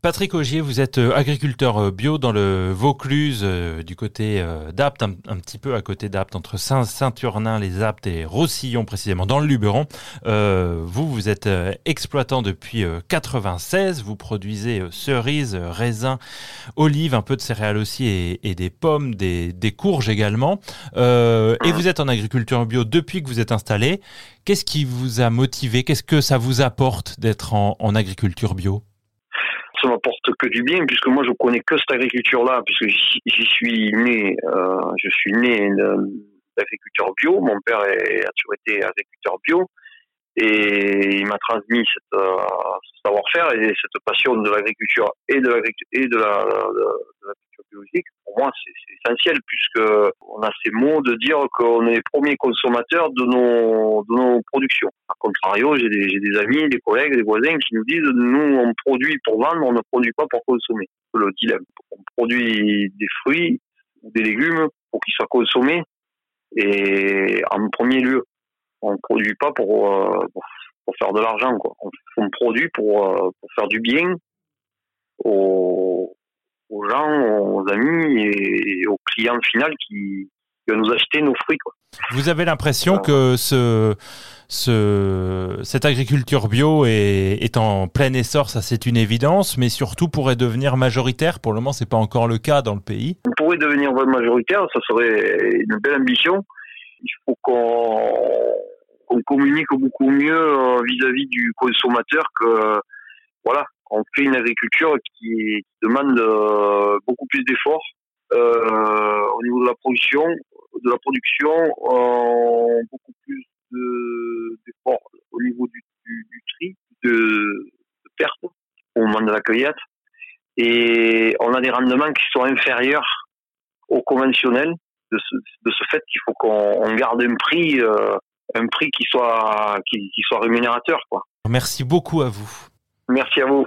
Patrick Augier, vous êtes euh, agriculteur euh, bio dans le Vaucluse, euh, du côté d'Apt, un, petit peu à côté d'Apt, entre Saint-Turnin, les Aptes et Roussillon précisément, dans le Luberon. vous, vous êtes exploitant depuis 96, vous produisez cerises, raisins, olives, un peu de céréales aussi et, des pommes, des, courges également. et vous êtes en agriculture bio depuis que vous êtes installé. Qu'est-ce qui vous a motivé? Qu'est-ce que ça vous apporte d'être en agriculture bio? Ça m'apporte que du bien puisque moi je connais que cette agriculture là puisque j'y suis né euh, je suis né d'agriculteur bio mon père a toujours été agriculteur bio et il m'a transmis cette, euh, ce savoir-faire et cette passion de l'agriculture et de l'agriculture et de la, l'agriculture biologique. Pour c'est, essentiel puisque on a ces mots de dire qu'on est les premiers consommateurs de nos, de nos productions. A contrario, j'ai des, amis, des collègues, des voisins qui nous disent nous, on produit pour vendre, on ne produit pas pour consommer. Le dilemme. On produit des fruits ou des légumes pour qu'ils soient consommés et en premier lieu on produit pas pour, euh, pour, faire de l'argent. On, produit pour, euh, pour faire du bien aux, aux gens, aux amis et, aux clients final qui, qui nous acheter nos fruits quoi. Vous avez l'impression que ce, ce, cette agriculture bio est, est en plein essor, ça c'est une évidence, mais surtout pourrait devenir majoritaire? Pour le moment, c'est pas encore le cas dans le pays. On pourrait devenir majoritaire, ça serait une belle ambition. Il faut qu'on communique beaucoup mieux euh, vis-à-vis du consommateur que voilà, on fait une agriculture qui, demande euh, beaucoup plus d'efforts euh, au niveau de la production, de la production, beaucoup plus d'efforts au niveau du, du, tri, de, de perte au moment de la cueillette, et on a des rendements qui sont inférieurs au conventionnel. De ce, de ce fait qu'il faut qu'on garde un prix un prix qui soit qui, soit rémunérateur quoi. Merci beaucoup à vous. Merci à vous.